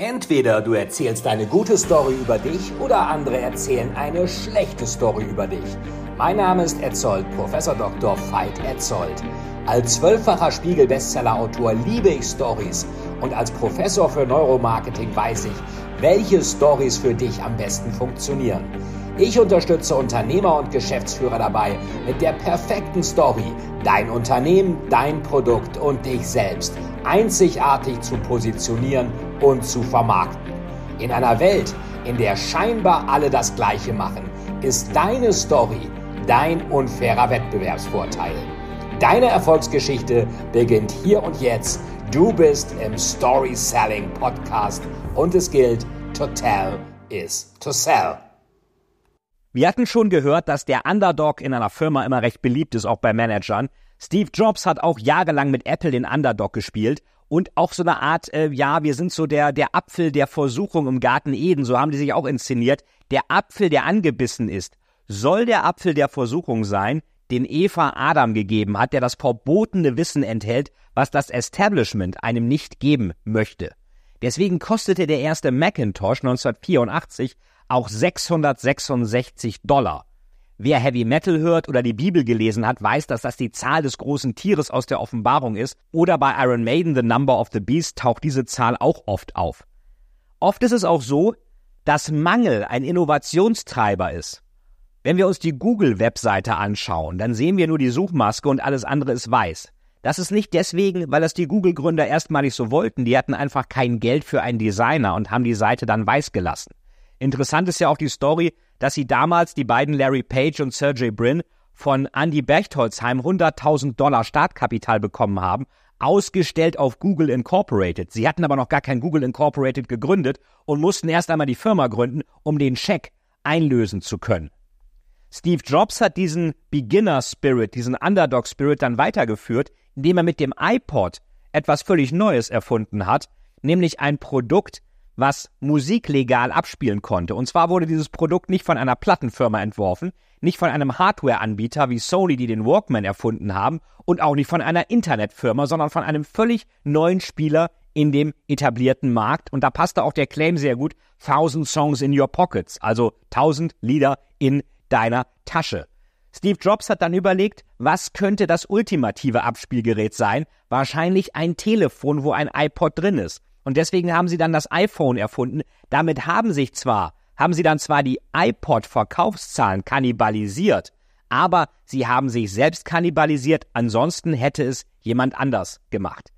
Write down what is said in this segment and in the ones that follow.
Entweder du erzählst eine gute Story über dich oder andere erzählen eine schlechte Story über dich. Mein Name ist Etzold, Professor Dr. Veit Etzold. Als zwölffacher Spiegel-Bestseller-Autor liebe ich Stories und als Professor für Neuromarketing weiß ich, welche Stories für dich am besten funktionieren. Ich unterstütze Unternehmer und Geschäftsführer dabei, mit der perfekten Story dein Unternehmen, dein Produkt und dich selbst einzigartig zu positionieren und zu vermarkten. In einer Welt, in der scheinbar alle das Gleiche machen, ist deine Story dein unfairer Wettbewerbsvorteil. Deine Erfolgsgeschichte beginnt hier und jetzt. Du bist im Story Selling Podcast und es gilt, to tell is to sell. Wir hatten schon gehört, dass der Underdog in einer Firma immer recht beliebt ist, auch bei Managern. Steve Jobs hat auch jahrelang mit Apple den Underdog gespielt und auch so eine Art, äh, ja, wir sind so der, der Apfel der Versuchung im Garten Eden, so haben die sich auch inszeniert. Der Apfel, der angebissen ist, soll der Apfel der Versuchung sein, den Eva Adam gegeben hat, der das verbotene Wissen enthält, was das Establishment einem nicht geben möchte. Deswegen kostete der erste Macintosh 1984 auch 666 Dollar. Wer Heavy Metal hört oder die Bibel gelesen hat, weiß, dass das die Zahl des großen Tieres aus der Offenbarung ist. Oder bei Iron Maiden The Number of the Beast taucht diese Zahl auch oft auf. Oft ist es auch so, dass Mangel ein Innovationstreiber ist. Wenn wir uns die Google-Webseite anschauen, dann sehen wir nur die Suchmaske und alles andere ist weiß. Das ist nicht deswegen, weil das die Google-Gründer erstmalig so wollten. Die hatten einfach kein Geld für einen Designer und haben die Seite dann weiß gelassen. Interessant ist ja auch die Story, dass sie damals die beiden Larry Page und Sergey Brin von Andy Bechtolzheim 100.000 Dollar Startkapital bekommen haben, ausgestellt auf Google Incorporated. Sie hatten aber noch gar kein Google Incorporated gegründet und mussten erst einmal die Firma gründen, um den Scheck einlösen zu können. Steve Jobs hat diesen Beginner Spirit, diesen Underdog Spirit dann weitergeführt, indem er mit dem iPod etwas völlig Neues erfunden hat, nämlich ein Produkt, was Musik legal abspielen konnte. Und zwar wurde dieses Produkt nicht von einer Plattenfirma entworfen, nicht von einem Hardware-Anbieter wie Sony, die den Walkman erfunden haben, und auch nicht von einer Internetfirma, sondern von einem völlig neuen Spieler in dem etablierten Markt. Und da passte auch der Claim sehr gut, Thousand Songs in your pockets, also tausend Lieder in deiner Tasche. Steve Jobs hat dann überlegt, was könnte das ultimative Abspielgerät sein? Wahrscheinlich ein Telefon, wo ein iPod drin ist. Und deswegen haben sie dann das iPhone erfunden. Damit haben sich zwar, haben sie dann zwar die iPod-Verkaufszahlen kannibalisiert, aber sie haben sich selbst kannibalisiert, ansonsten hätte es jemand anders gemacht.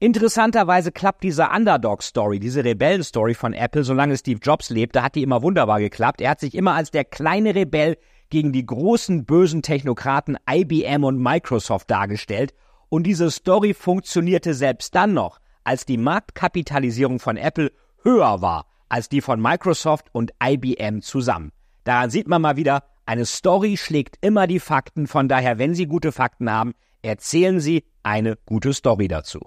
Interessanterweise klappt diese Underdog-Story, diese Rebellen-Story von Apple, solange Steve Jobs lebte, hat die immer wunderbar geklappt. Er hat sich immer als der kleine Rebell gegen die großen bösen Technokraten IBM und Microsoft dargestellt. Und diese Story funktionierte selbst dann noch, als die Marktkapitalisierung von Apple höher war als die von Microsoft und IBM zusammen. Daran sieht man mal wieder, eine Story schlägt immer die Fakten, von daher, wenn Sie gute Fakten haben, erzählen Sie eine gute Story dazu.